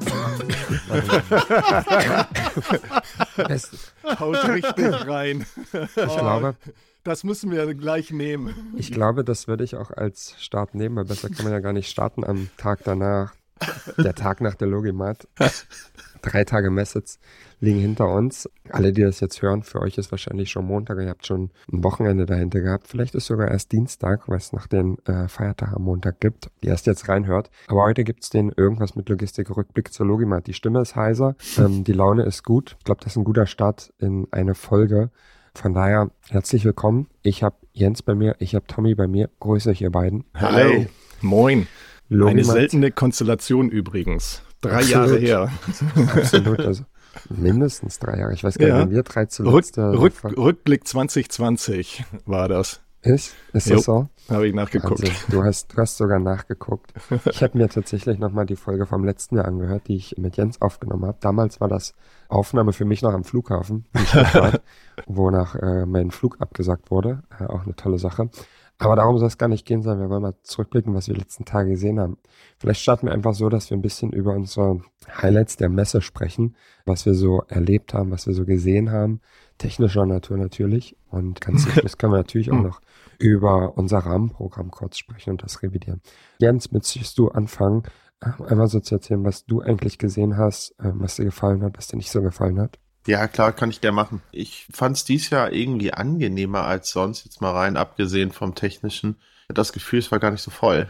Oh. haut richtig rein. Ich glaube, das müssen wir gleich nehmen. Ich glaube, das würde ich auch als Start nehmen, weil besser kann man ja gar nicht starten am Tag danach. Der Tag nach der Logimat. Drei Tage Message liegen hinter uns. Alle, die das jetzt hören, für euch ist wahrscheinlich schon Montag. Ihr habt schon ein Wochenende dahinter gehabt. Vielleicht ist sogar erst Dienstag, weil es nach den äh, Feiertag am Montag gibt, die erst jetzt reinhört. Aber heute gibt's den irgendwas mit Logistik Rückblick zur Logimat. Die Stimme ist heiser, ähm, die Laune ist gut. Ich glaube, das ist ein guter Start in eine Folge. Von daher herzlich willkommen. Ich habe Jens bei mir, ich habe Tommy bei mir. Grüße euch ihr beiden. Hallo. Moin. Logimat. Eine seltene Konstellation übrigens. Drei Absolut. Jahre her. Absolut. Also mindestens drei Jahre. Ich weiß gar nicht, ja. wenn wir drei zuletzt. Rück, Rück, Rückblick 2020 war das. Ist? Ist das so? Habe ich nachgeguckt. Also, du, hast, du hast sogar nachgeguckt. Ich habe mir tatsächlich nochmal die Folge vom letzten Jahr angehört, die ich mit Jens aufgenommen habe. Damals war das Aufnahme für mich noch am Flughafen, wonach äh, mein Flug abgesagt wurde. Äh, auch eine tolle Sache. Aber darum soll es gar nicht gehen, sondern wir wollen mal zurückblicken, was wir die letzten Tage gesehen haben. Vielleicht starten wir einfach so, dass wir ein bisschen über unsere Highlights der Messe sprechen, was wir so erlebt haben, was wir so gesehen haben. Technischer Natur natürlich. Und ganz zum Schluss können wir natürlich auch noch über unser Rahmenprogramm kurz sprechen und das revidieren. Jens, möchtest du anfangen, ähm, einmal so zu erzählen, was du eigentlich gesehen hast, ähm, was dir gefallen hat, was dir nicht so gefallen hat? Ja, klar, kann ich gerne machen. Ich fand es dies Jahr irgendwie angenehmer als sonst, jetzt mal rein, abgesehen vom Technischen. Das Gefühl, es war gar nicht so voll.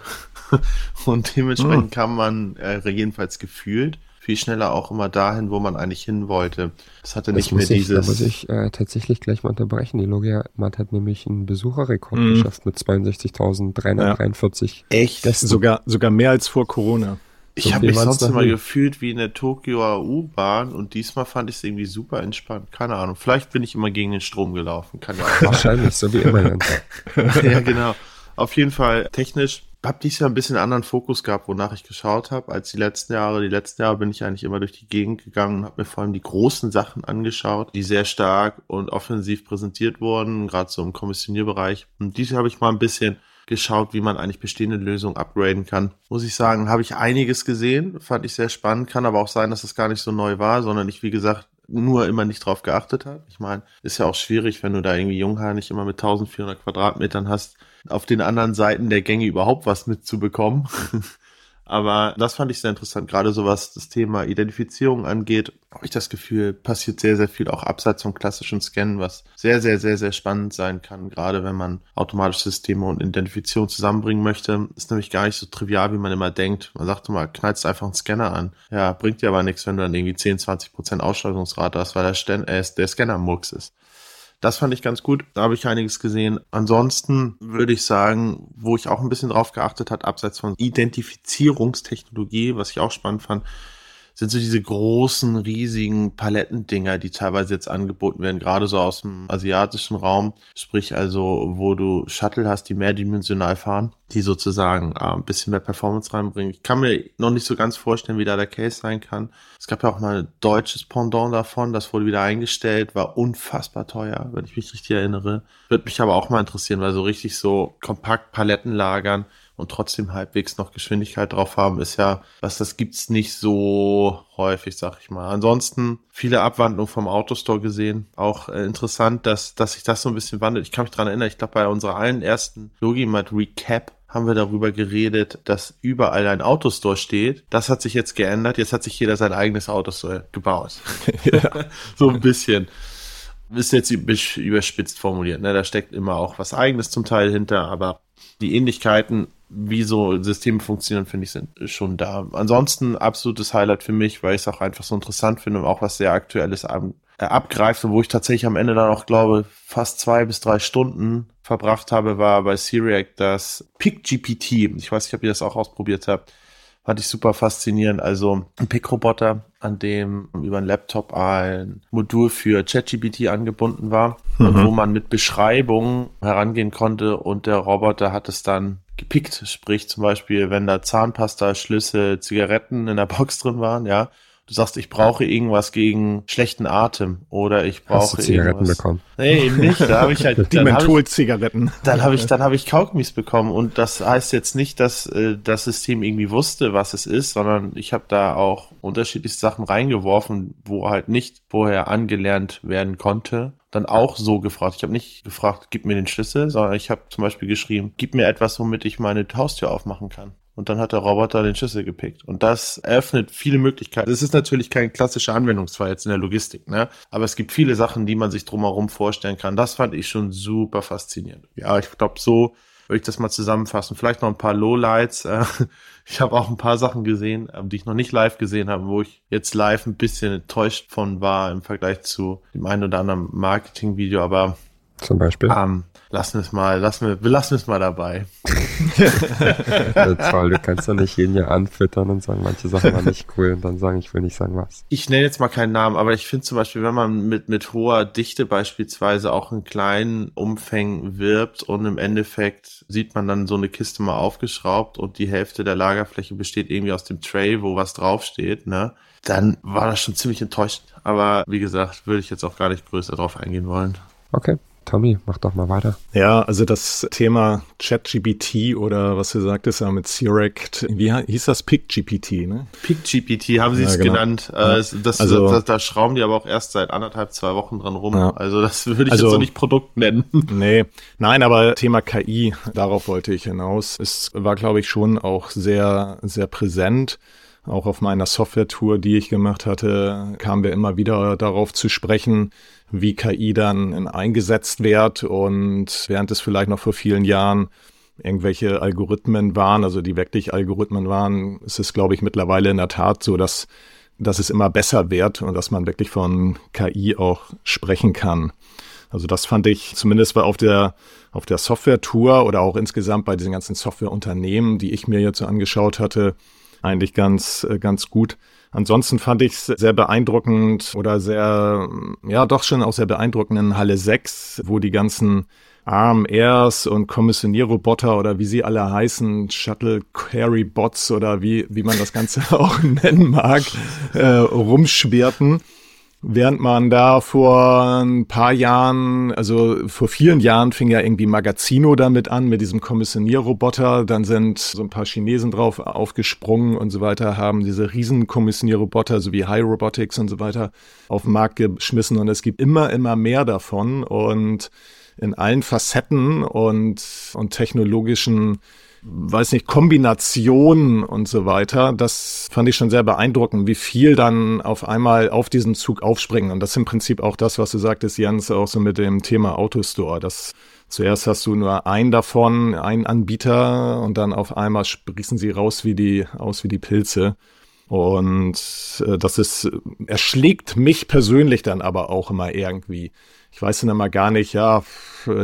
Und dementsprechend hm. kam man äh, jedenfalls gefühlt viel schneller auch immer dahin, wo man eigentlich hin wollte. Das hatte nicht das mehr ich, dieses. Da muss ich äh, tatsächlich gleich mal unterbrechen. Die Logia-Mat hat nämlich einen Besucherrekord mm. geschafft mit 62.343. Ja. Echt? Sogar, sogar mehr als vor Corona. Ich habe mich sonst immer gefühlt wie in der Tokio U-Bahn und diesmal fand ich es irgendwie super entspannt. Keine Ahnung. Vielleicht bin ich immer gegen den Strom gelaufen. Kann ja auch Wahrscheinlich, so wie immer. ja, genau. Auf jeden Fall technisch habe dies Jahr ein bisschen anderen Fokus gehabt, wonach ich geschaut habe, als die letzten Jahre. Die letzten Jahre bin ich eigentlich immer durch die Gegend gegangen und habe mir vor allem die großen Sachen angeschaut, die sehr stark und offensiv präsentiert wurden, gerade so im Kommissionierbereich. Und dies Jahr habe ich mal ein bisschen geschaut, wie man eigentlich bestehende Lösungen upgraden kann. Muss ich sagen, habe ich einiges gesehen, fand ich sehr spannend, kann aber auch sein, dass es das gar nicht so neu war, sondern ich, wie gesagt, nur immer nicht drauf geachtet habe. Ich meine, ist ja auch schwierig, wenn du da irgendwie Junghaar nicht immer mit 1400 Quadratmetern hast, auf den anderen Seiten der Gänge überhaupt was mitzubekommen. Aber das fand ich sehr interessant, gerade so was das Thema Identifizierung angeht, habe ich das Gefühl, passiert sehr, sehr viel auch abseits vom klassischen Scannen, was sehr, sehr, sehr, sehr spannend sein kann, gerade wenn man automatische Systeme und Identifizierung zusammenbringen möchte. Ist nämlich gar nicht so trivial, wie man immer denkt. Man sagt immer, knallst einfach einen Scanner an. Ja, bringt dir aber nichts, wenn du dann irgendwie 10, 20 Prozent Ausschaltungsrate hast, weil der, Scan äh, der Scanner Murks ist. Das fand ich ganz gut. Da habe ich einiges gesehen. Ansonsten würde ich sagen, wo ich auch ein bisschen drauf geachtet hat, abseits von Identifizierungstechnologie, was ich auch spannend fand, sind so diese großen, riesigen Palettendinger, die teilweise jetzt angeboten werden, gerade so aus dem asiatischen Raum. Sprich also, wo du Shuttle hast, die mehrdimensional fahren, die sozusagen äh, ein bisschen mehr Performance reinbringen. Ich kann mir noch nicht so ganz vorstellen, wie da der Case sein kann. Es gab ja auch mal ein deutsches Pendant davon, das wurde wieder eingestellt, war unfassbar teuer, wenn ich mich richtig erinnere. Würde mich aber auch mal interessieren, weil so richtig so kompakt Paletten lagern, und trotzdem halbwegs noch Geschwindigkeit drauf haben, ist ja, was das gibt's nicht so häufig, sag ich mal. Ansonsten viele Abwandlungen vom Autostore gesehen. Auch äh, interessant, dass, dass sich das so ein bisschen wandelt. Ich kann mich dran erinnern, ich glaube, bei unserer allen ersten Logimat Recap haben wir darüber geredet, dass überall ein Autostore steht. Das hat sich jetzt geändert. Jetzt hat sich jeder sein eigenes Autostore gebaut. ja. so ein bisschen. Ist jetzt überspitzt formuliert. Ne? Da steckt immer auch was Eigenes zum Teil hinter, aber die Ähnlichkeiten wie so Systeme funktionieren, finde ich, sind schon da. Ansonsten absolutes Highlight für mich, weil ich es auch einfach so interessant finde und auch was sehr Aktuelles ab, äh, abgreift und wo ich tatsächlich am Ende dann auch glaube, fast zwei bis drei Stunden verbracht habe, war bei Syriac das PickGPT. Ich weiß nicht, ob ihr das auch ausprobiert habt fand ich super faszinierend. Also ein Pick-Roboter, an dem über einen Laptop ein Modul für ChatGPT angebunden war, mhm. wo man mit Beschreibungen herangehen konnte und der Roboter hat es dann gepickt. Sprich zum Beispiel, wenn da Zahnpasta, Schlüssel, Zigaretten in der Box drin waren, ja, du sagst, ich brauche irgendwas gegen schlechten Atem oder ich brauche Hast du Zigaretten irgendwas. bekommen? Nee, eben nicht. Da habe ich halt die Menthol-Zigaretten. Dann habe ich, dann habe ich Kaugummis bekommen und das heißt jetzt nicht, dass äh, das System irgendwie wusste, was es ist, sondern ich habe da auch unterschiedliche Sachen reingeworfen, wo halt nicht vorher angelernt werden konnte. Dann auch so gefragt. Ich habe nicht gefragt, gib mir den Schlüssel, sondern ich habe zum Beispiel geschrieben, gib mir etwas, womit ich meine Haustür aufmachen kann und dann hat der Roboter den Schlüssel gepickt. Und das eröffnet viele Möglichkeiten. Es ist natürlich kein klassischer Anwendungsfall jetzt in der Logistik, ne? Aber es gibt viele Sachen, die man sich drumherum vorstellen kann. Das fand ich schon super faszinierend. Ja, ich glaube, so würde ich das mal zusammenfassen. Vielleicht noch ein paar Lowlights. Ich habe auch ein paar Sachen gesehen, ähm, die ich noch nicht live gesehen habe, wo ich jetzt live ein bisschen enttäuscht von war im Vergleich zu dem einen oder anderen Marketingvideo. Aber zum Beispiel? Ähm, lassen wir es mal, lassen wir, wir lassen es mal dabei. Toll, du kannst doch nicht jeden Jahr anfüttern und sagen, manche Sachen waren nicht cool und dann sagen, ich will nicht sagen was. Ich nenne jetzt mal keinen Namen, aber ich finde zum Beispiel, wenn man mit, mit hoher Dichte beispielsweise auch in kleinen Umfängen wirbt und im Endeffekt sieht man dann so eine Kiste mal aufgeschraubt und die Hälfte der Lagerfläche besteht irgendwie aus dem Tray, wo was draufsteht, ne? Dann war das schon ziemlich enttäuschend. Aber wie gesagt, würde ich jetzt auch gar nicht größer drauf eingehen wollen. Okay. Tommy, mach doch mal weiter. Ja, also das Thema ChatGPT oder was du sagtest ja mit Direct, wie hieß das? PickGPT, ne? PickGPT haben sie ja, es genau. genannt. Ja. Das, das, also, das, da schrauben die aber auch erst seit anderthalb, zwei Wochen dran rum. Ja. Also das würde ich also, jetzt so nicht Produkt nennen. Nee, nein, aber Thema KI, darauf wollte ich hinaus. Es war, glaube ich, schon auch sehr, sehr präsent. Auch auf meiner Software-Tour, die ich gemacht hatte, kamen wir immer wieder darauf zu sprechen, wie KI dann eingesetzt wird und während es vielleicht noch vor vielen Jahren irgendwelche Algorithmen waren, also die wirklich Algorithmen waren, ist es, glaube ich, mittlerweile in der Tat so, dass, dass es immer besser wird und dass man wirklich von KI auch sprechen kann. Also das fand ich zumindest auf der, auf der Software-Tour oder auch insgesamt bei diesen ganzen Softwareunternehmen, die ich mir jetzt so angeschaut hatte, eigentlich ganz, ganz gut. Ansonsten fand ich es sehr beeindruckend oder sehr, ja, doch schon auch sehr beeindruckend in Halle 6, wo die ganzen AMRs und Kommissionierroboter oder wie sie alle heißen, Shuttle Carry Bots oder wie, wie man das Ganze auch nennen mag, äh, rumschwerten. Während man da vor ein paar Jahren, also vor vielen Jahren fing ja irgendwie Magazino damit an, mit diesem Kommissionierroboter. Dann sind so ein paar Chinesen drauf aufgesprungen und so weiter, haben diese riesen Kommissionierroboter, so wie High Robotics und so weiter, auf den Markt geschmissen. Und es gibt immer, immer mehr davon und in allen Facetten und, und technologischen weiß nicht, Kombinationen und so weiter, das fand ich schon sehr beeindruckend, wie viel dann auf einmal auf diesen Zug aufspringen. Und das ist im Prinzip auch das, was du sagtest, Jens, auch so mit dem Thema Autostore. Das zuerst hast du nur einen davon, einen Anbieter und dann auf einmal sprießen sie raus wie die, aus wie die Pilze. Und äh, das ist, erschlägt mich persönlich dann aber auch immer irgendwie ich weiß dann immer gar nicht, ja,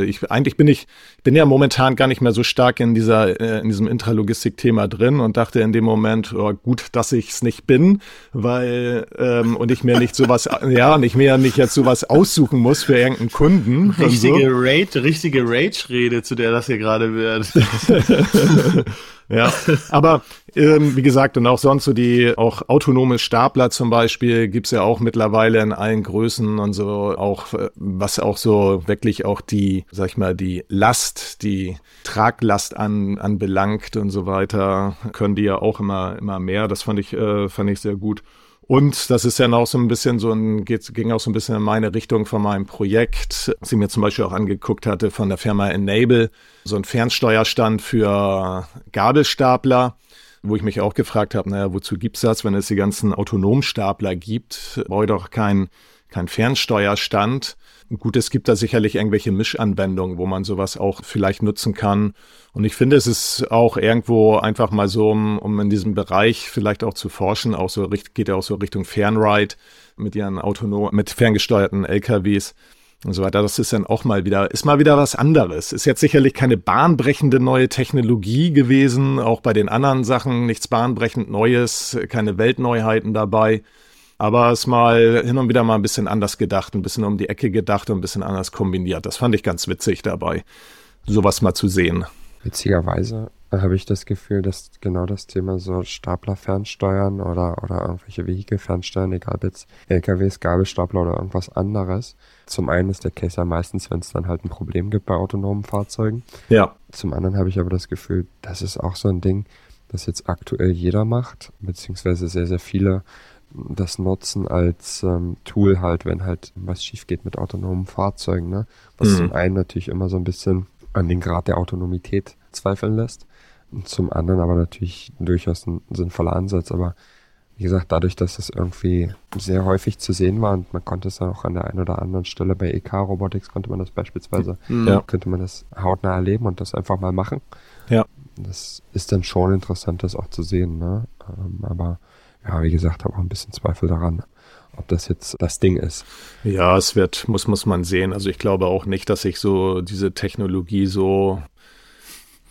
ich, eigentlich bin ich, bin ja momentan gar nicht mehr so stark in dieser, äh, in diesem Intralogistik-Thema drin und dachte in dem Moment, oh, gut, dass ich es nicht bin, weil, ähm, und ich mir nicht sowas, ja, und ich mir ja nicht jetzt sowas aussuchen muss für irgendeinen Kunden. Richtige so. Rage, richtige Rage-Rede, zu der das hier gerade wird. Ja, aber ähm, wie gesagt, und auch sonst so die auch autonome Stapler zum Beispiel gibt's ja auch mittlerweile in allen Größen und so auch, äh, was auch so wirklich auch die, sag ich mal, die Last, die Traglast an, anbelangt und so weiter, können die ja auch immer, immer mehr. Das fand ich, äh, fand ich sehr gut. Und das ist ja auch so ein bisschen so ein, geht, ging auch so ein bisschen in meine Richtung von meinem Projekt, was ich mir zum Beispiel auch angeguckt hatte von der Firma Enable, so ein Fernsteuerstand für Gabelstapler wo ich mich auch gefragt habe, naja, wozu gibt's das, wenn es die ganzen Autonomstapler gibt? Brauche ich doch kein, kein Fernsteuerstand. Gut, es gibt da sicherlich irgendwelche Mischanwendungen, wo man sowas auch vielleicht nutzen kann. Und ich finde, es ist auch irgendwo einfach mal so, um, um in diesem Bereich vielleicht auch zu forschen, auch so geht ja auch so Richtung Fernride mit ihren autonom, mit ferngesteuerten LKWs und so weiter. Das ist dann auch mal wieder, ist mal wieder was anderes. Ist jetzt sicherlich keine bahnbrechende neue Technologie gewesen, auch bei den anderen Sachen nichts bahnbrechend Neues, keine Weltneuheiten dabei. Aber es mal hin und wieder mal ein bisschen anders gedacht, ein bisschen um die Ecke gedacht und ein bisschen anders kombiniert. Das fand ich ganz witzig dabei, sowas mal zu sehen. Witzigerweise habe ich das Gefühl, dass genau das Thema so Stapler fernsteuern oder, oder irgendwelche Vehikel fernsteuern, egal ob jetzt LKWs, Gabelstapler oder irgendwas anderes. Zum einen ist der Case ja meistens, wenn es dann halt ein Problem gibt bei autonomen Fahrzeugen. Ja. Zum anderen habe ich aber das Gefühl, das ist auch so ein Ding, das jetzt aktuell jeder macht, beziehungsweise sehr, sehr viele das nutzen als ähm, Tool halt, wenn halt was schief geht mit autonomen Fahrzeugen, ne? Was mhm. zum einen natürlich immer so ein bisschen an den Grad der Autonomität zweifeln lässt. Zum anderen aber natürlich durchaus ein sinnvoller Ansatz. Aber wie gesagt, dadurch, dass das irgendwie sehr häufig zu sehen war und man konnte es dann auch an der einen oder anderen Stelle bei EK Robotics konnte man das beispielsweise, mhm. ja. könnte man das hautnah erleben und das einfach mal machen. Ja. Das ist dann schon interessant, das auch zu sehen, ne? Ähm, aber ja, wie gesagt, habe auch ein bisschen Zweifel daran, ob das jetzt das Ding ist. Ja, es wird, muss, muss man sehen. Also ich glaube auch nicht, dass sich so diese Technologie so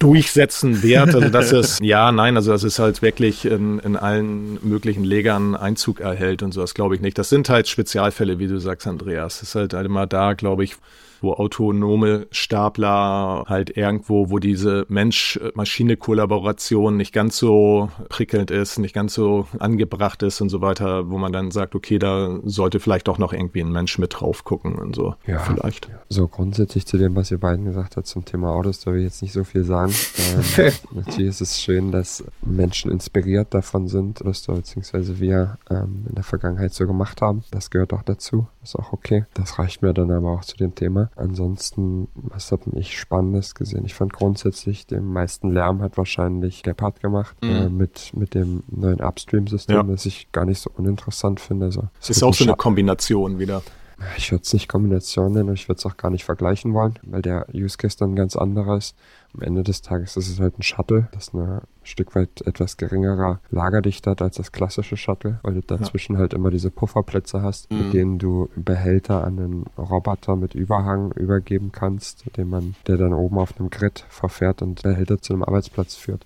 durchsetzen wird. Also das ist, ja, nein, also das ist halt wirklich in, in allen möglichen Legern Einzug erhält und so, das glaube ich nicht. Das sind halt Spezialfälle, wie du sagst, Andreas. Das ist halt immer da, glaube ich, wo autonome Stapler halt irgendwo, wo diese Mensch-Maschine-Kollaboration nicht ganz so prickelnd ist, nicht ganz so angebracht ist und so weiter, wo man dann sagt, okay, da sollte vielleicht doch noch irgendwie ein Mensch mit drauf gucken und so. Ja, vielleicht. So grundsätzlich zu dem, was ihr beiden gesagt habt zum Thema Autos, da will ich jetzt nicht so viel sagen. ähm, natürlich ist es schön, dass Menschen inspiriert davon sind, dass da beziehungsweise wir ähm, in der Vergangenheit so gemacht haben. Das gehört auch dazu. Ist auch okay. Das reicht mir dann aber auch zu dem Thema. Ansonsten, was habe ich Spannendes gesehen? Ich fand grundsätzlich, den meisten Lärm hat wahrscheinlich Gepard gemacht mhm. äh, mit, mit dem neuen Upstream-System, ja. das ich gar nicht so uninteressant finde. Also, es ist auch so eine Kombination wieder. Ich würde es nicht Kombination nennen und ich würde es auch gar nicht vergleichen wollen, weil der Use Case dann ganz anderer ist. Am Ende des Tages ist es halt ein Shuttle, das eine Stück weit etwas geringerer Lagerdichte hat als das klassische Shuttle, weil du dazwischen ja. halt immer diese Pufferplätze hast, mhm. mit denen du Behälter an einen Roboter mit Überhang übergeben kannst, den man, der dann oben auf einem Grid verfährt und Behälter zu einem Arbeitsplatz führt.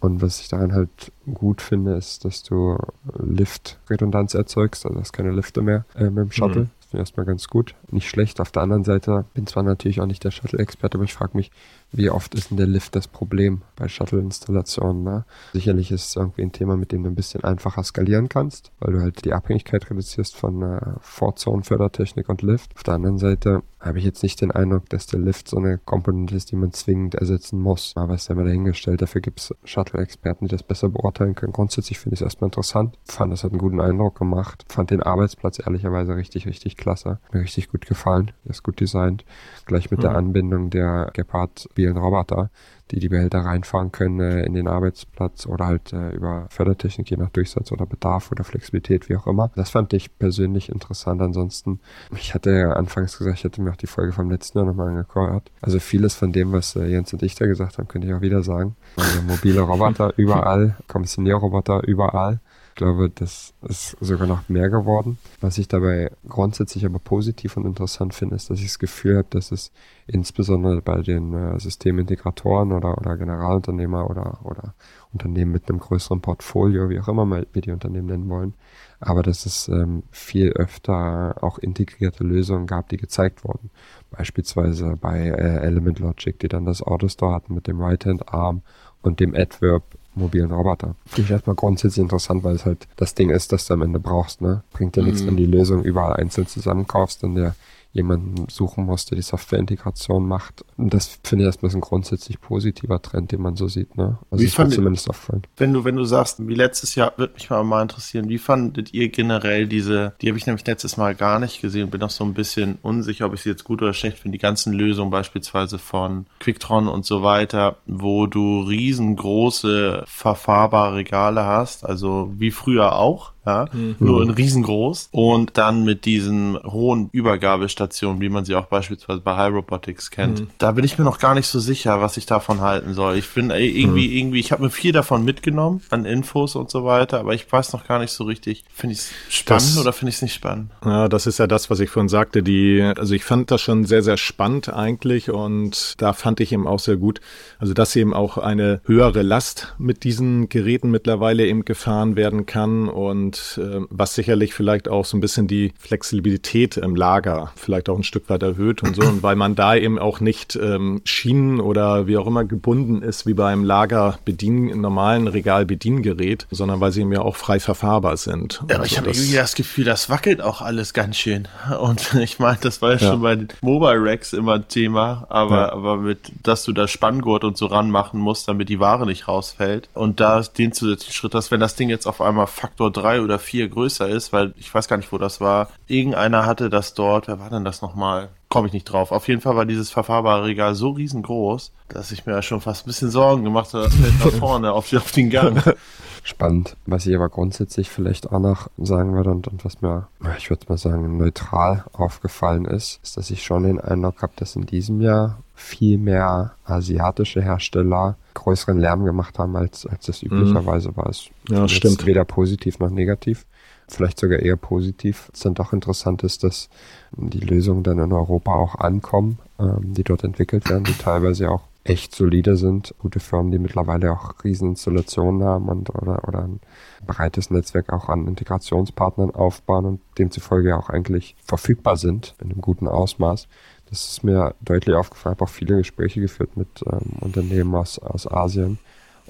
Und was ich daran halt gut finde, ist, dass du Lift-Redundanz erzeugst, also hast keine Lifte mehr äh, mit dem Shuttle. Mhm erstmal ganz gut. Nicht schlecht. Auf der anderen Seite bin zwar natürlich auch nicht der Shuttle-Experte, aber ich frage mich, wie oft ist denn der Lift das Problem bei Shuttle-Installationen? Ne? Sicherlich ist es irgendwie ein Thema, mit dem du ein bisschen einfacher skalieren kannst, weil du halt die Abhängigkeit reduzierst von äh, Vorzone-Fördertechnik und Lift. Auf der anderen Seite habe ich jetzt nicht den Eindruck, dass der Lift so eine Komponente ist, die man zwingend ersetzen muss. Aber es ist ja mal dahingestellt. Dafür gibt es Shuttle-Experten, die das besser beurteilen können. Grundsätzlich finde ich es erstmal interessant. Fand, das hat einen guten Eindruck gemacht. Fand den Arbeitsplatz ehrlicherweise richtig, richtig klasse. Mir richtig gut gefallen. Der ist gut designt. Gleich mit mhm. der Anbindung der Gepard mobilen Roboter, die die Behälter reinfahren können äh, in den Arbeitsplatz oder halt äh, über Fördertechnik, je nach Durchsatz oder Bedarf oder Flexibilität, wie auch immer. Das fand ich persönlich interessant. Ansonsten, ich hatte ja anfangs gesagt, ich hätte mir auch die Folge vom letzten Jahr nochmal angehört. Also vieles von dem, was äh, Jens und ich da gesagt haben, könnte ich auch wieder sagen. Also mobile Roboter überall, Kommissionierroboter überall. Ich glaube, das ist sogar noch mehr geworden. Was ich dabei grundsätzlich aber positiv und interessant finde, ist, dass ich das Gefühl habe, dass es insbesondere bei den äh, Systemintegratoren oder, oder Generalunternehmer oder, oder Unternehmen mit einem größeren Portfolio, wie auch immer wir die Unternehmen nennen wollen, aber dass es ähm, viel öfter auch integrierte Lösungen gab, die gezeigt wurden. Beispielsweise bei äh, Element Logic, die dann das Autostore hatten mit dem Right-Hand-Arm und dem Adverb mobilen Roboter. Finde ich erstmal grundsätzlich interessant, weil es halt das Ding ist, das du am Ende brauchst. Ne? Bringt dir mhm. nichts, wenn die Lösung überall einzeln zusammenkaufst und der jemanden suchen muss, der die Softwareintegration macht. Und das finde ich erstmal ein grundsätzlich positiver Trend, den man so sieht. Ne? Also wie fand zumindest auffallen. Wenn du, wenn du sagst, wie letztes Jahr, würde mich mal, mal interessieren, wie fandet ihr generell diese, die habe ich nämlich letztes Mal gar nicht gesehen, bin auch so ein bisschen unsicher, ob ich sie jetzt gut oder schlecht finde, die ganzen Lösungen beispielsweise von Quicktron und so weiter, wo du riesengroße verfahrbare Regale hast, also wie früher auch, ja, mhm. nur in riesengroß und dann mit diesen hohen Übergabestationen wie man sie auch beispielsweise bei High Robotics kennt. Mhm. Da bin ich mir noch gar nicht so sicher, was ich davon halten soll. Ich bin irgendwie, mhm. irgendwie, ich habe mir viel davon mitgenommen an Infos und so weiter, aber ich weiß noch gar nicht so richtig, finde ich es spannend das, oder finde ich es nicht spannend? Ja, das ist ja das, was ich vorhin sagte. Die, also ich fand das schon sehr, sehr spannend eigentlich und da fand ich eben auch sehr gut, also dass eben auch eine höhere Last mit diesen Geräten mittlerweile eben gefahren werden kann und äh, was sicherlich vielleicht auch so ein bisschen die Flexibilität im Lager vielleicht auch ein Stück weit erhöht und so. Und weil man da eben auch nicht ähm, Schienen oder wie auch immer gebunden ist, wie beim Lager bedienen, normalen Regal-Bediengerät, sondern weil sie eben ja auch frei verfahrbar sind. Ja, aber ich habe irgendwie das Gefühl, das wackelt auch alles ganz schön. Und ich meine, das war ja, schon bei den Mobile Racks immer ein Thema, aber, ja. aber mit, dass du da Spanngurt und so ranmachen musst, damit die Ware nicht rausfällt. Und da den zusätzlichen Schritt, dass wenn das Ding jetzt auf einmal Faktor drei oder vier größer ist, weil ich weiß gar nicht, wo das war, irgendeiner hatte das dort, wer war denn das nochmal? Komme ich nicht drauf. Auf jeden Fall war dieses verfahrbare Regal so riesengroß, dass ich mir schon fast ein bisschen Sorgen gemacht habe, das fällt nach vorne auf, auf den Gang. Spannend. Was ich aber grundsätzlich vielleicht auch noch sagen würde und, und was mir, ich würde mal sagen, neutral aufgefallen ist, ist, dass ich schon den Eindruck habe, dass in diesem Jahr viel mehr asiatische Hersteller größeren Lärm gemacht haben, als, als das üblicherweise mhm. war. Es ja, stimmt. Weder positiv noch negativ. Vielleicht sogar eher positiv. Was dann doch interessant ist, dass die Lösungen dann in Europa auch ankommen, ähm, die dort entwickelt werden, die teilweise auch echt solide sind. Gute Firmen, die mittlerweile auch Rieseninstallationen haben und oder, oder ein breites Netzwerk auch an Integrationspartnern aufbauen und demzufolge auch eigentlich verfügbar sind in einem guten Ausmaß. Das ist mir deutlich aufgefallen. Ich habe auch viele Gespräche geführt mit ähm, Unternehmen aus, aus Asien.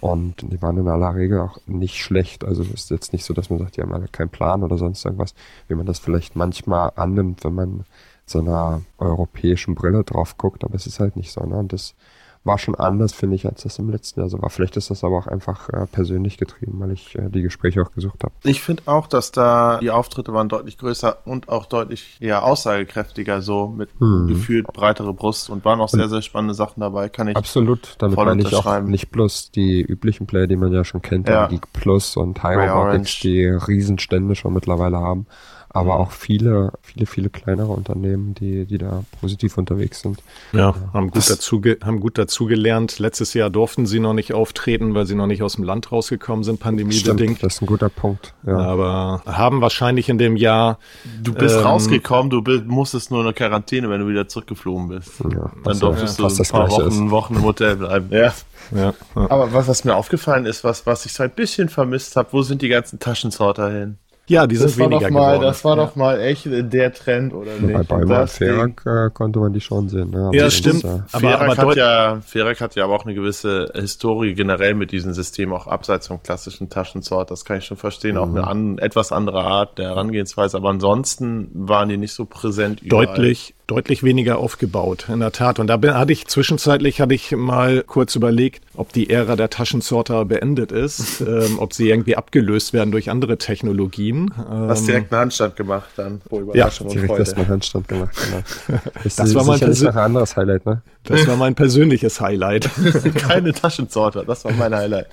Und die waren in aller Regel auch nicht schlecht. Also es ist jetzt nicht so, dass man sagt, die haben alle keinen Plan oder sonst irgendwas, wie man das vielleicht manchmal annimmt, wenn man so einer europäischen Brille drauf guckt. Aber es ist halt nicht so. Ne? Und das war schon anders, finde ich, als das im letzten Jahr so war. Vielleicht ist das aber auch einfach äh, persönlich getrieben, weil ich äh, die Gespräche auch gesucht habe. Ich finde auch, dass da die Auftritte waren deutlich größer und auch deutlich eher aussagekräftiger, so mit hm. gefühlt breitere Brust und waren auch sehr, sehr spannende Sachen dabei, kann ich Absolut, damit meine ich auch nicht bloß die üblichen Player, die man ja schon kennt, ja. Geek Plus und High Robotics, die Riesenstände schon mittlerweile haben, aber auch viele, viele, viele kleinere Unternehmen, die, die da positiv unterwegs sind. Ja, haben gut, dazu, haben gut dazu gelernt. Letztes Jahr durften sie noch nicht auftreten, weil sie noch nicht aus dem Land rausgekommen sind, pandemiebedingt. Das ist ein guter Punkt. Ja. Aber haben wahrscheinlich in dem Jahr. Du bist ähm, rausgekommen, du bist, musstest nur in der Quarantäne, wenn du wieder zurückgeflogen bist. Ja, Dann durftest ja, du ein paar Wochen, Wochen im Hotel bleiben. Ja. Ja, ja. Aber was, was mir aufgefallen ist, was, was ich so ein bisschen vermisst habe, wo sind die ganzen Taschensorter hin? Ja, die sind das weniger mal, geworden. Das war ja. doch mal echt der Trend, oder nicht? Bei und Ferak äh, konnte man die schon sehen. Ne? Ja, stimmt. Ist, äh, aber, aber hat ja, Ferak hat ja aber auch eine gewisse Historie generell mit diesem System, auch abseits vom klassischen Taschensort. Das kann ich schon verstehen. Mhm. Auch eine an, etwas andere Art der Herangehensweise. Aber ansonsten waren die nicht so präsent überall. Deutlich, deutlich weniger aufgebaut, in der Tat. Und da hatte ich zwischenzeitlich hatte ich mal kurz überlegt, ob die Ära der Taschensorter beendet ist, ähm, ob sie irgendwie abgelöst werden durch andere Technologien. Ähm, Hast direkt einen Handstand gemacht dann. Oh, ja, direkt erstmal Handstand gemacht. Genau. Das, das war mein ein anderes Highlight, ne? Das war mein persönliches Highlight. Keine Taschensorter, das war mein Highlight.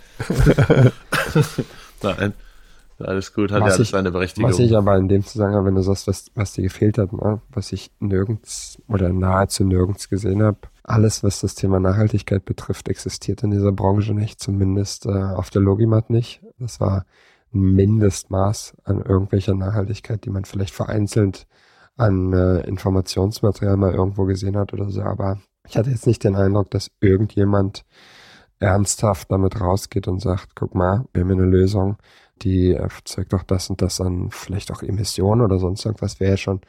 Nein. Alles gut, hat was ja alles ich, seine Berechtigung. Was ich aber in dem Zusammenhang, wenn du sagst, was, was dir gefehlt hat, ne? was ich nirgends oder nahezu nirgends gesehen habe, alles, was das Thema Nachhaltigkeit betrifft, existiert in dieser Branche nicht, zumindest äh, auf der Logimat nicht. Das war ein Mindestmaß an irgendwelcher Nachhaltigkeit, die man vielleicht vereinzelt an äh, Informationsmaterial mal irgendwo gesehen hat oder so, aber ich hatte jetzt nicht den Eindruck, dass irgendjemand ernsthaft damit rausgeht und sagt, guck mal, wir haben eine Lösung, die erzeugt auch das und das an vielleicht auch Emissionen oder sonst irgendwas, wäre ja schon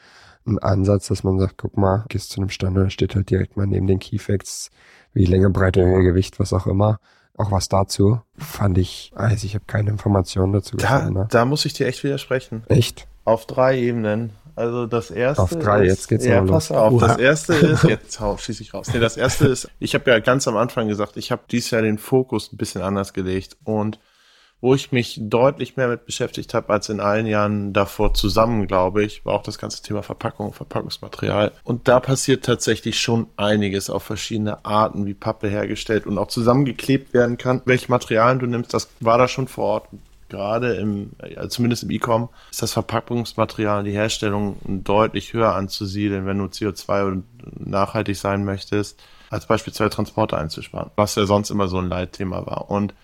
ein Ansatz, dass man sagt, guck mal, gehst zu einem Stand und steht halt direkt mal neben den Keyfacts, wie Länge, Breite, Höhe, Gewicht, was auch immer. Auch was dazu fand ich, also ich habe keine Informationen dazu da, gefunden. Ne? Da muss ich dir echt widersprechen. Echt? Auf drei Ebenen. Also das erste auf drei, ist, jetzt geht's ja, pass auf. Uha. Das erste ist, jetzt hau, schieß ich raus. Nee, das erste ist, ich habe ja ganz am Anfang gesagt, ich habe dieses Jahr den Fokus ein bisschen anders gelegt und wo ich mich deutlich mehr mit beschäftigt habe als in allen Jahren davor zusammen, glaube ich, war auch das ganze Thema Verpackung, Verpackungsmaterial. Und da passiert tatsächlich schon einiges auf verschiedene Arten, wie Pappe hergestellt und auch zusammengeklebt werden kann. Welche Materialien du nimmst, das war da schon vor Ort gerade im, ja, zumindest im E-Com, ist das Verpackungsmaterial, die Herstellung deutlich höher anzusiedeln, wenn du CO2 und nachhaltig sein möchtest, als beispielsweise Transporte einzusparen, was ja sonst immer so ein Leitthema war. Und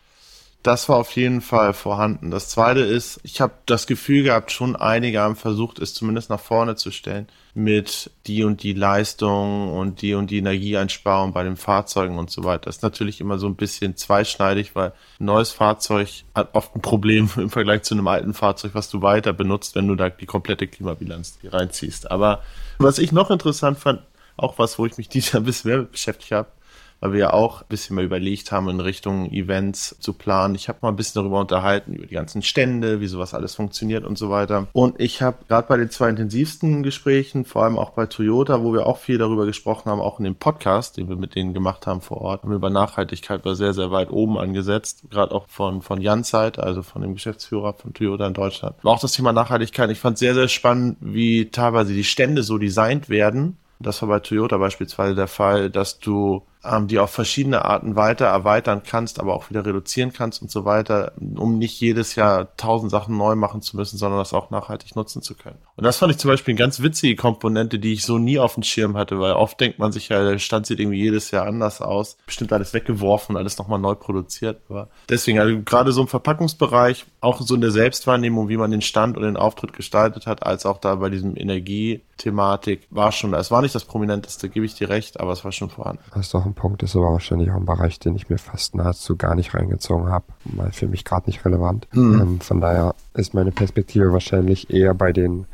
das war auf jeden Fall vorhanden. Das zweite ist, ich habe das Gefühl gehabt, schon einige haben versucht, es zumindest nach vorne zu stellen mit die und die Leistung und die und die Energieeinsparung bei den Fahrzeugen und so weiter. Das ist natürlich immer so ein bisschen zweischneidig, weil ein neues Fahrzeug hat oft ein Problem im Vergleich zu einem alten Fahrzeug, was du weiter benutzt, wenn du da die komplette Klimabilanz reinziehst. Aber was ich noch interessant fand, auch was, wo ich mich dieses ein bisschen mehr beschäftigt habe, weil wir ja auch ein bisschen mal überlegt haben, in Richtung Events zu planen. Ich habe mal ein bisschen darüber unterhalten, über die ganzen Stände, wie sowas alles funktioniert und so weiter. Und ich habe gerade bei den zwei intensivsten Gesprächen, vor allem auch bei Toyota, wo wir auch viel darüber gesprochen haben, auch in dem Podcast, den wir mit denen gemacht haben vor Ort, haben wir über Nachhaltigkeit war sehr, sehr weit oben angesetzt, gerade auch von, von Jans Seite, also von dem Geschäftsführer von Toyota in Deutschland. Aber auch das Thema Nachhaltigkeit, ich fand sehr, sehr spannend, wie teilweise die Stände so designt werden. Das war bei Toyota beispielsweise der Fall, dass du ähm, die auf verschiedene Arten weiter erweitern kannst, aber auch wieder reduzieren kannst und so weiter, um nicht jedes Jahr tausend Sachen neu machen zu müssen, sondern das auch nachhaltig nutzen zu können. Und das fand ich zum Beispiel eine ganz witzige Komponente, die ich so nie auf dem Schirm hatte, weil oft denkt man sich ja, der Stand sieht irgendwie jedes Jahr anders aus, bestimmt alles weggeworfen, alles nochmal neu produziert. Aber deswegen, also gerade so im Verpackungsbereich, auch so in der Selbstwahrnehmung, wie man den Stand und den Auftritt gestaltet hat, als auch da bei diesem Energiethematik, war schon. Es war nicht das Prominenteste, gebe ich dir recht, aber es war schon vorhanden. Hast du auch ein Punkt ist aber wahrscheinlich auch ein Bereich, den ich mir fast nahezu gar nicht reingezogen habe, weil für mich gerade nicht relevant. Mhm. Ähm, von daher ist meine Perspektive wahrscheinlich eher bei den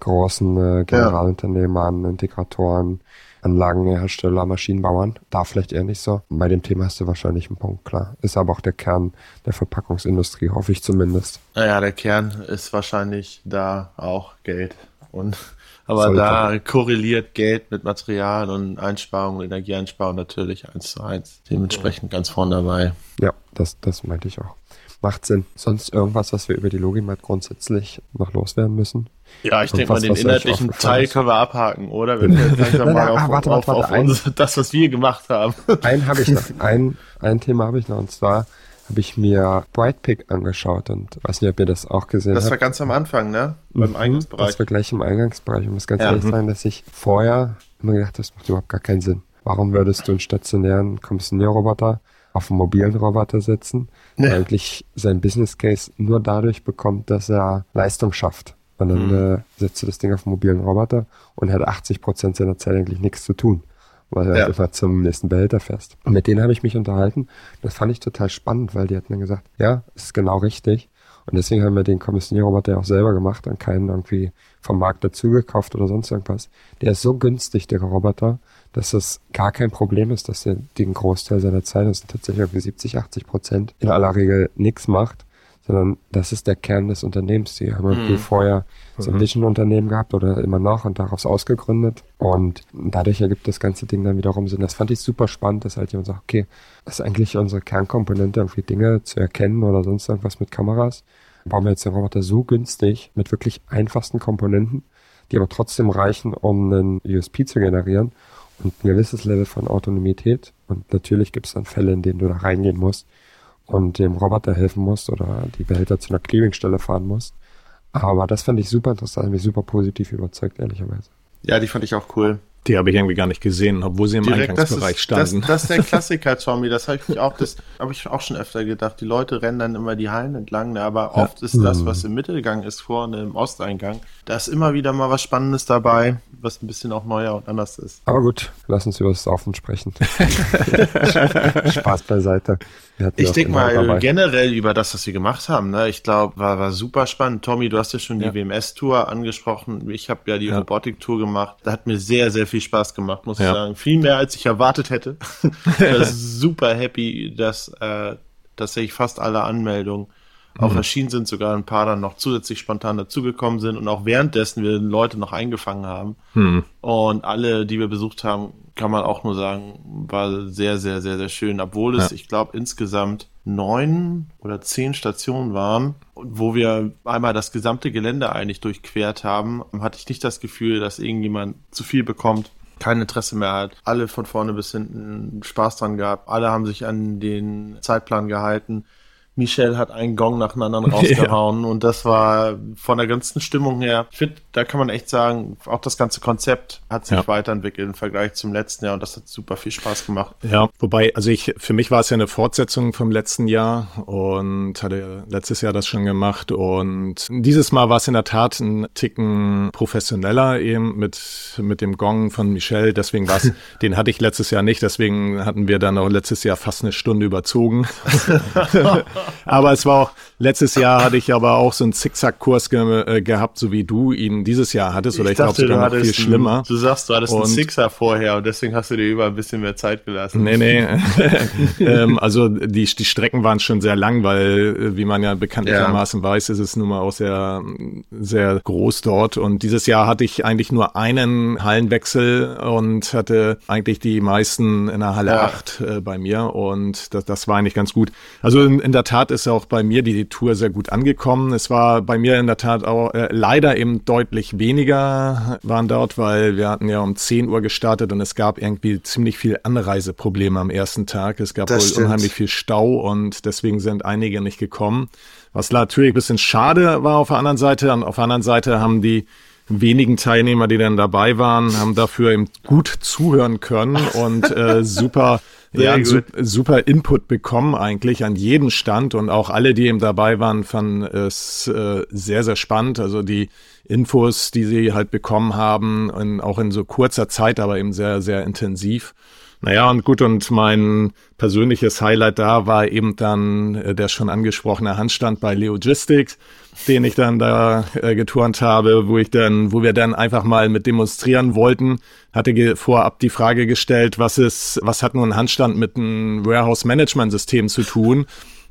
großen äh, Generalunternehmern, ja. Integratoren, Anlagenhersteller, Maschinenbauern. Da vielleicht eher nicht so. Bei dem Thema hast du wahrscheinlich einen Punkt, klar. Ist aber auch der Kern der Verpackungsindustrie, hoffe ich zumindest. Naja, der Kern ist wahrscheinlich da auch Geld. Und aber Sollte. da korreliert Geld mit Material und Einsparung, Energieeinsparung natürlich eins zu eins. Dementsprechend ganz vorne dabei. Ja, das, das meinte ich auch. Macht Sinn. Sonst irgendwas, was wir über die Logimat grundsätzlich noch loswerden müssen? Ja, ich denke mal, den inhaltlichen Teil können wir abhaken, oder? Wenn wir jetzt mal auf, warte, auf, warte, auf, auf uns, das, was wir gemacht haben. Ein habe ich noch. Ein, ein Thema habe ich noch, und zwar habe ich mir Brightpick angeschaut und weiß nicht, ob ihr das auch gesehen habt. Das war ganz am Anfang, ne? Beim mhm, Eingangsbereich. Das war gleich im Eingangsbereich. Ich muss ganz ja. ehrlich mhm. sagen, dass ich vorher immer gedacht das macht überhaupt gar keinen Sinn. Warum würdest du einen stationären Kommissionierroboter auf einen mobilen Roboter setzen, der ja. eigentlich sein Business Case nur dadurch bekommt, dass er Leistung schafft. Und dann mhm. äh, setzt du das Ding auf einen mobilen Roboter und hat 80 Prozent seiner Zeit eigentlich nichts zu tun weil du ja. halt immer zum nächsten Behälter fährst. Und mit denen habe ich mich unterhalten. Das fand ich total spannend, weil die hatten dann gesagt, ja, ist genau richtig. Und deswegen haben wir den Kommissionierroboter auch selber gemacht und keinen irgendwie vom Markt dazugekauft oder sonst irgendwas. Der ist so günstig, der Roboter, dass es gar kein Problem ist, dass er den Großteil seiner Zeit, das sind tatsächlich irgendwie 70, 80 Prozent, in aller Regel nichts macht sondern das ist der Kern des Unternehmens. Die haben mhm. vorher so ein mhm. Vision-Unternehmen gehabt oder immer noch und daraus ausgegründet. Und dadurch ergibt das ganze Ding dann wiederum Sinn. Das fand ich super spannend, dass halt jemand sagt, okay, das ist eigentlich unsere Kernkomponente, irgendwie Dinge zu erkennen oder sonst irgendwas mit Kameras. Bauen wir jetzt den Roboter so günstig mit wirklich einfachsten Komponenten, die aber trotzdem reichen, um einen USP zu generieren und ein gewisses Level von Autonomität. Und natürlich gibt es dann Fälle, in denen du da reingehen musst und dem Roboter helfen musst oder die Behälter zu einer Clearingstelle fahren musst. Aber das fand ich super interessant, mich super positiv überzeugt, ehrlicherweise. Ja, die fand ich auch cool. Die habe ich irgendwie gar nicht gesehen, obwohl sie im Direkt, Eingangsbereich das ist, standen. Das, das ist der Klassiker, Tommy. Das habe ich auch, das habe ich auch schon öfter gedacht. Die Leute rennen dann immer die Hallen entlang, ne? aber ja. oft ist das, mhm. was im Mittelgang ist, vorne im Osteingang. Da ist immer wieder mal was Spannendes dabei, was ein bisschen auch neuer und anders ist. Aber gut, lass uns über das Saufen sprechen. Spaß beiseite. Ich denke mal dabei. generell über das, was wir gemacht haben. Ne? Ich glaube, war, war super spannend. Tommy, du hast ja schon ja. die WMS-Tour angesprochen. Ich habe ja die ja. Robotik-Tour gemacht. Da hat mir sehr, sehr viel Spaß gemacht, muss ja. ich sagen. Viel mehr, als ich erwartet hätte. ich war super happy, dass äh, tatsächlich fast alle Anmeldungen auch mhm. erschienen sind, sogar ein paar dann noch zusätzlich spontan dazugekommen sind und auch währenddessen wir Leute noch eingefangen haben. Mhm. Und alle, die wir besucht haben, kann man auch nur sagen, war sehr, sehr, sehr, sehr schön. Obwohl es, ja. ich glaube, insgesamt neun oder zehn Stationen waren, wo wir einmal das gesamte Gelände eigentlich durchquert haben, hatte ich nicht das Gefühl, dass irgendjemand zu viel bekommt kein Interesse mehr hat. Alle von vorne bis hinten Spaß dran gehabt. Alle haben sich an den Zeitplan gehalten. Michel hat einen Gong nach dem anderen rausgehauen ja. und das war von der ganzen Stimmung her, ich finde, da kann man echt sagen, auch das ganze Konzept hat sich ja. weiterentwickelt im Vergleich zum letzten Jahr und das hat super viel Spaß gemacht. Ja, wobei, also ich, für mich war es ja eine Fortsetzung vom letzten Jahr und hatte letztes Jahr das schon gemacht und dieses Mal war es in der Tat ein Ticken professioneller eben mit, mit dem Gong von Michel, deswegen war es, den hatte ich letztes Jahr nicht, deswegen hatten wir dann auch letztes Jahr fast eine Stunde überzogen. aber es war auch, letztes Jahr hatte ich aber auch so einen Zickzack-Kurs ge äh, gehabt, so wie du ihn dieses Jahr hattest, oder ich, ich glaube sogar noch viel schlimmer. Du sagst, du hattest und, einen Zickzack vorher und deswegen hast du dir über ein bisschen mehr Zeit gelassen. Nee, nee. ähm, also die, die Strecken waren schon sehr lang, weil, äh, wie man ja bekanntlichermaßen ja. weiß, ist es nun mal auch sehr, sehr groß dort. Und dieses Jahr hatte ich eigentlich nur einen Hallenwechsel und hatte eigentlich die meisten in der Halle ja. 8 äh, bei mir und das, das war eigentlich ganz gut. Also in, in, der Tat ist auch bei mir die, die Tour sehr gut angekommen. Es war bei mir in der Tat auch äh, leider eben deutlich weniger waren dort, weil wir hatten ja um 10 Uhr gestartet und es gab irgendwie ziemlich viel Anreiseprobleme am ersten Tag. Es gab das wohl stimmt. unheimlich viel Stau und deswegen sind einige nicht gekommen. Was natürlich ein bisschen schade war auf der anderen Seite. Und auf der anderen Seite haben die wenigen Teilnehmer, die dann dabei waren, haben dafür eben gut zuhören können und äh, super, ja, su super Input bekommen eigentlich an jeden Stand und auch alle, die eben dabei waren, fanden es äh, sehr, sehr spannend. Also die Infos, die sie halt bekommen haben, in, auch in so kurzer Zeit, aber eben sehr, sehr intensiv. Naja, und gut, und mein persönliches Highlight da war eben dann äh, der schon angesprochene Handstand bei Logistics, den ich dann da äh, geturnt habe, wo ich dann, wo wir dann einfach mal mit demonstrieren wollten, hatte vorab die Frage gestellt, was ist, was hat nun ein Handstand mit einem Warehouse Management System zu tun?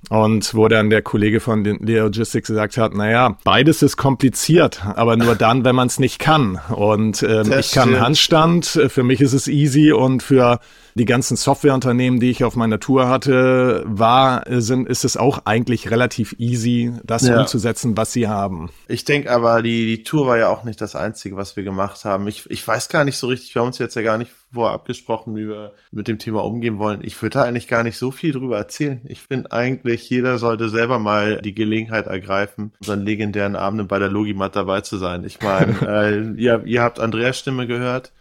Und wo dann der Kollege von Logistics gesagt hat, naja, beides ist kompliziert, aber nur dann, wenn man es nicht kann. Und ähm, ich kann Handstand, für mich ist es easy und für die ganzen Softwareunternehmen, die ich auf meiner Tour hatte, war, sind, ist es auch eigentlich relativ easy, das ja. umzusetzen, was sie haben. Ich denke aber, die, die Tour war ja auch nicht das Einzige, was wir gemacht haben. Ich, ich weiß gar nicht so richtig, wir haben uns jetzt ja gar nicht vorher abgesprochen, wie wir mit dem Thema umgehen wollen. Ich würde da eigentlich gar nicht so viel drüber erzählen. Ich finde eigentlich, jeder sollte selber mal die Gelegenheit ergreifen, unseren legendären Abenden bei der Logimat dabei zu sein. Ich meine, äh, ihr, ihr habt Andreas Stimme gehört.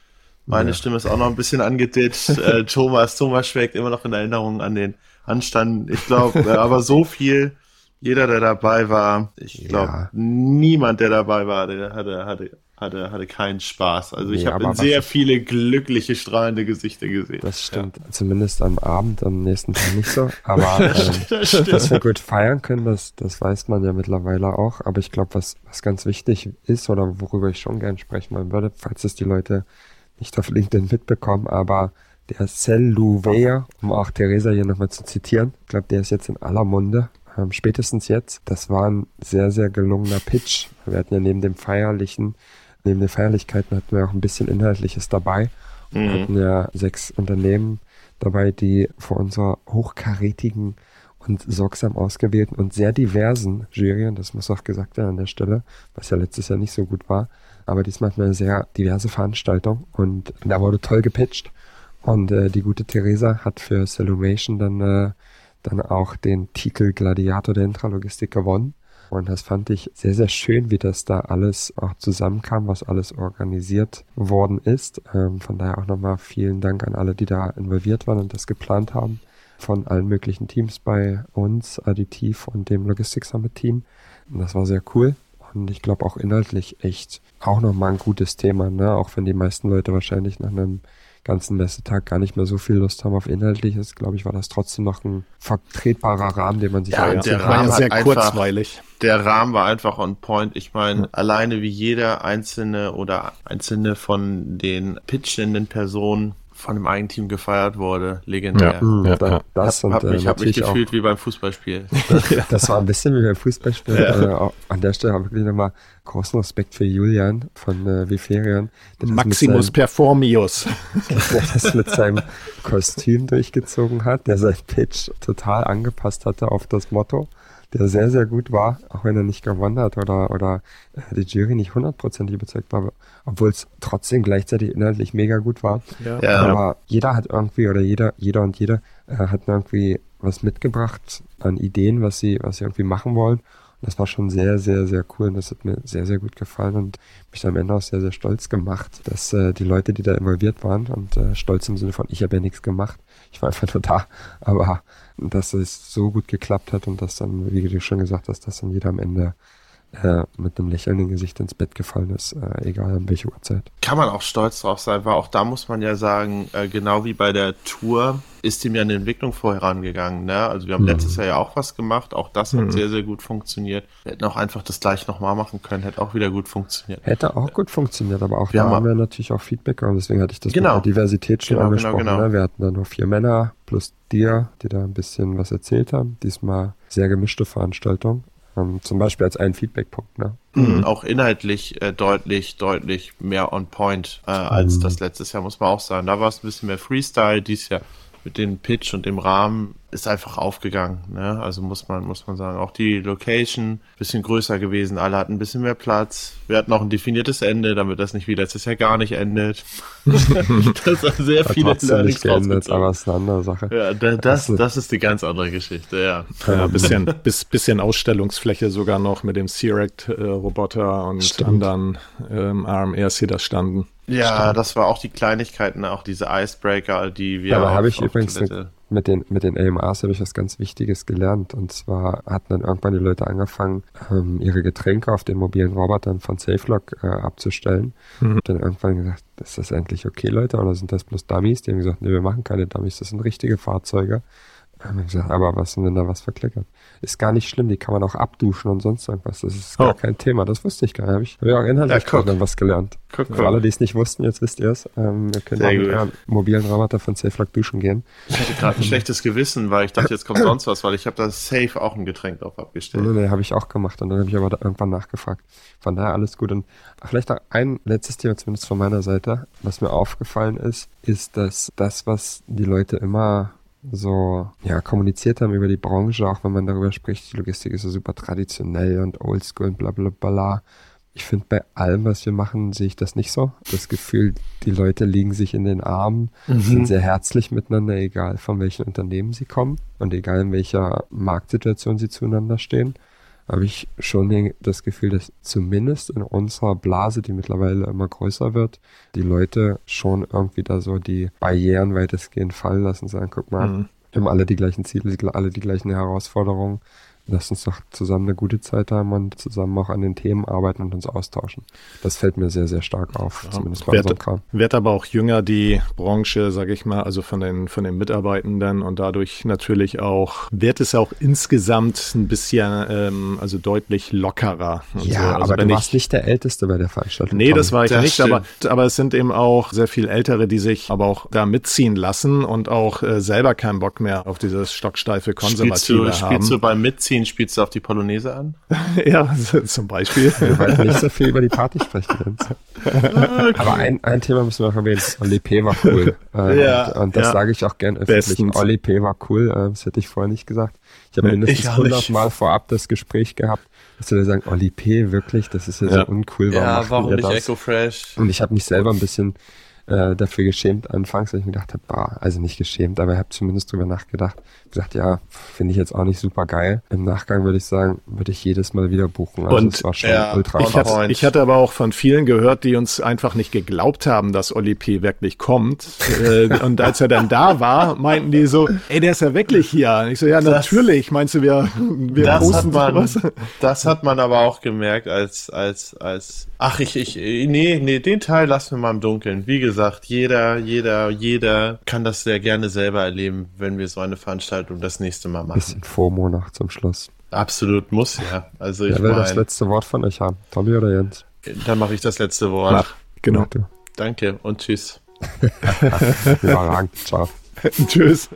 Meine ja. Stimme ist auch noch ein bisschen angeditscht. äh, Thomas, Thomas schwelgt immer noch in Erinnerung an den Anstand. Ich glaube, äh, aber so viel, jeder, der dabei war, ich glaube, ja. niemand, der dabei war, der hatte, hatte, hatte, hatte keinen Spaß. Also ich nee, habe sehr viele glückliche, strahlende Gesichter gesehen. Das stimmt. Ja. Zumindest am Abend, am nächsten Tag nicht so. Aber ähm, das dass wir gut feiern können, das, das weiß man ja mittlerweile auch. Aber ich glaube, was, was ganz wichtig ist oder worüber ich schon gern sprechen wollen würde, falls es die Leute nicht auf LinkedIn mitbekommen, aber der Cell Louver, um auch Theresa hier nochmal zu zitieren, ich glaube, der ist jetzt in aller Munde, ähm, spätestens jetzt. Das war ein sehr, sehr gelungener Pitch. Wir hatten ja neben dem Feierlichen, neben den Feierlichkeiten hatten wir auch ein bisschen Inhaltliches dabei. Mhm. hatten ja sechs Unternehmen dabei, die vor unserer hochkarätigen und sorgsam ausgewählten und sehr diversen Jury, und das muss auch gesagt werden an der Stelle, was ja letztes Jahr nicht so gut war, aber diesmal hatten wir eine sehr diverse Veranstaltung und da wurde toll gepitcht. Und äh, die gute Theresa hat für Salumation dann, äh, dann auch den Titel Gladiator der Intralogistik gewonnen. Und das fand ich sehr, sehr schön, wie das da alles auch zusammenkam, was alles organisiert worden ist. Ähm, von daher auch nochmal vielen Dank an alle, die da involviert waren und das geplant haben. Von allen möglichen Teams bei uns, Additiv und dem Logistik Summit Team. Und das war sehr cool. Und ich glaube auch inhaltlich echt auch nochmal ein gutes Thema, ne? Auch wenn die meisten Leute wahrscheinlich nach einem ganzen Messetag gar nicht mehr so viel Lust haben auf Inhaltliches, glaube ich, war das trotzdem noch ein vertretbarer Rahmen, den man sich ja, der Rahmen war sehr einfach, kurzweilig. Der Rahmen war einfach on point. Ich meine, ja. alleine wie jeder einzelne oder einzelne von den pitchenden Personen von einem Eigenteam gefeiert wurde. Legendär. Ja, ja, ja. Das hab, und, äh, ich habe mich gefühlt auch, wie beim Fußballspiel. das war ein bisschen wie beim Fußballspiel. Ja. Äh, an der Stelle habe ich wirklich nochmal großen Respekt für Julian von äh, Viferian. Maximus seinem, Performius. der das mit seinem Kostüm durchgezogen hat, der sein Pitch total angepasst hatte auf das Motto der sehr, sehr gut war, auch wenn er nicht gewonnen hat oder, oder äh, die Jury nicht hundertprozentig überzeugt war, obwohl es trotzdem gleichzeitig inhaltlich mega gut war. Ja. ja. Aber jeder hat irgendwie, oder jeder, jeder und jede äh, hat irgendwie was mitgebracht an Ideen, was sie, was sie irgendwie machen wollen. Und das war schon sehr, sehr, sehr cool und das hat mir sehr, sehr gut gefallen und mich am Ende auch sehr, sehr stolz gemacht, dass äh, die Leute, die da involviert waren und äh, stolz im Sinne von, ich habe ja nichts gemacht, ich war einfach nur da, aber dass es so gut geklappt hat und dass dann, wie du schon gesagt hast, dass dann jeder am Ende äh, mit einem lächelnden Gesicht ins Bett gefallen ist, äh, egal an welche Uhrzeit. Kann man auch stolz drauf sein, weil auch da muss man ja sagen, äh, genau wie bei der Tour ist ihm ja eine Entwicklung vorangegangen. Ne? Also wir haben mhm. letztes Jahr ja auch was gemacht, auch das hat mhm. sehr, sehr gut funktioniert. Wir hätten auch einfach das gleich nochmal machen können, hätte auch wieder gut funktioniert. Hätte auch gut funktioniert, aber auch wir da haben, haben wir natürlich auch Feedback und deswegen hatte ich das genau. mit der Diversität schon genau, genau angesprochen. Genau, genau. Ne? Wir hatten da nur vier Männer plus dir, die da ein bisschen was erzählt haben. Diesmal sehr gemischte Veranstaltung. Ähm, zum Beispiel als einen Feedbackpunkt. Ne? Mhm. Auch inhaltlich äh, deutlich, deutlich mehr on point äh, als mhm. das letztes Jahr, muss man auch sagen. Da war es ein bisschen mehr Freestyle, dies Jahr mit dem Pitch und dem Rahmen ist einfach aufgegangen. Ne? Also muss man, muss man sagen. Auch die Location bisschen größer gewesen. Alle hatten ein bisschen mehr Platz. Wir hatten auch ein definiertes Ende, damit das nicht wie letztes Jahr gar nicht endet. das war sehr viele Hat Learnings geändert, aber es ist eine andere Sache. Ja, da, das, das ist die ganz andere Geschichte, ja. ja bisschen, bis, bisschen Ausstellungsfläche sogar noch mit dem C-Rect-Roboter und Stimmt. anderen ähm, die da standen. Ja, Stimmt. das war auch die Kleinigkeiten, auch diese Icebreaker, die wir. Ja, aber habe ich übrigens eine, mit den, mit den AMAs habe ich was ganz Wichtiges gelernt. Und zwar hatten dann irgendwann die Leute angefangen, ähm, ihre Getränke auf den mobilen Robotern von SafeLock äh, abzustellen. Mhm. Und dann irgendwann gesagt, ist das endlich okay, Leute? Oder sind das bloß Dummies? Die haben gesagt, nee, wir machen keine Dummies, das sind richtige Fahrzeuge. Gesagt, aber was denn da was verkleckert? Ist gar nicht schlimm, die kann man auch abduschen und sonst irgendwas. Das ist gar oh. kein Thema. Das wusste ich gar nicht. Habe ich, hab ich auch inhaltlich ja, dann was gelernt. Guck, Für alle, die es nicht wussten, jetzt wisst ihr es. Ähm, wir können Sehr auch mit einem mobilen Roboter von SafeLock duschen gehen. Ich hatte gerade ein schlechtes Gewissen, weil ich dachte, jetzt kommt sonst was, weil ich habe da Safe auch ein Getränk drauf abgestellt. Nee, nee, habe ich auch gemacht und dann habe ich aber irgendwann nachgefragt. Von daher alles gut. Und vielleicht noch ein letztes Thema, zumindest von meiner Seite, was mir aufgefallen ist, ist, dass das, was die Leute immer so ja, kommuniziert haben über die Branche, auch wenn man darüber spricht, die Logistik ist so super traditionell und oldschool und bla bla bla. Ich finde, bei allem, was wir machen, sehe ich das nicht so. Das Gefühl, die Leute liegen sich in den Armen, mhm. sind sehr herzlich miteinander, egal von welchen Unternehmen sie kommen und egal in welcher Marktsituation sie zueinander stehen habe ich schon das Gefühl, dass zumindest in unserer Blase, die mittlerweile immer größer wird, die Leute schon irgendwie da so die Barrieren weitestgehend fallen lassen, sagen, guck mal, mhm. wir haben alle die gleichen Ziele, alle die gleichen Herausforderungen lass uns doch zusammen eine gute Zeit haben und zusammen auch an den Themen arbeiten und uns austauschen. Das fällt mir sehr, sehr stark auf, ja, zumindest bei wird, unserem Kram. Wird aber auch jünger die Branche, sage ich mal, also von den, von den Mitarbeitenden und dadurch natürlich auch, wird es auch insgesamt ein bisschen, ähm, also deutlich lockerer. ja, so. also aber du warst nicht der Älteste bei der Veranstaltung. Nee, Tom. das war ich das nicht, aber, aber es sind eben auch sehr viel Ältere, die sich aber auch da mitziehen lassen und auch äh, selber keinen Bock mehr auf dieses stocksteife Konservative spielst du, haben. Spielst du beim Mitziehen Ziehen spielst du auf die Polonaise an? ja, zum Beispiel. Wir wollten nicht so viel über die Party sprechen. okay. Aber ein, ein Thema müssen wir noch erwähnen. Oli P. war cool. Äh, ja, und, und das ja. sage ich auch gern öffentlich. Bestens. Oli P. war cool. Äh, das hätte ich vorher nicht gesagt. Ich habe mindestens 100 Mal vorab das Gespräch gehabt, dass wir sagen, Oli P. wirklich, das ist ja, ja. so uncool. Warum ja, warum nicht Echo Fresh? Und ich habe mich selber ein bisschen äh, dafür geschämt anfangs, weil ich mir gedacht habe, also nicht geschämt, aber ich habe zumindest drüber nachgedacht, gesagt, ja, finde ich jetzt auch nicht super geil. Im Nachgang würde ich sagen, würde ich jedes Mal wieder buchen. Also und war schon ja, ultra ich, hatte, ich hatte aber auch von vielen gehört, die uns einfach nicht geglaubt haben, dass Oli P. wirklich kommt. Äh, und als er dann da war, meinten die so, ey, der ist ja wirklich hier. Und ich so, ja, das, natürlich. Meinst du, wir, wir das hat man, sowas? Das hat man aber auch gemerkt, als, als, als, ach, ich, ich, nee, nee, den Teil lassen wir mal im Dunkeln. Wie gesagt, jeder, jeder, jeder kann das sehr gerne selber erleben, wenn wir so eine Veranstaltung das nächste Mal machen. Bisschen FOMO noch zum Schluss. Absolut muss, ja. Also ich Wer will mein, das letzte Wort von euch haben? Tommy oder Jens? Dann mache ich das letzte Wort. Mach, genau. Danke und tschüss. Überragend. Ciao. tschüss.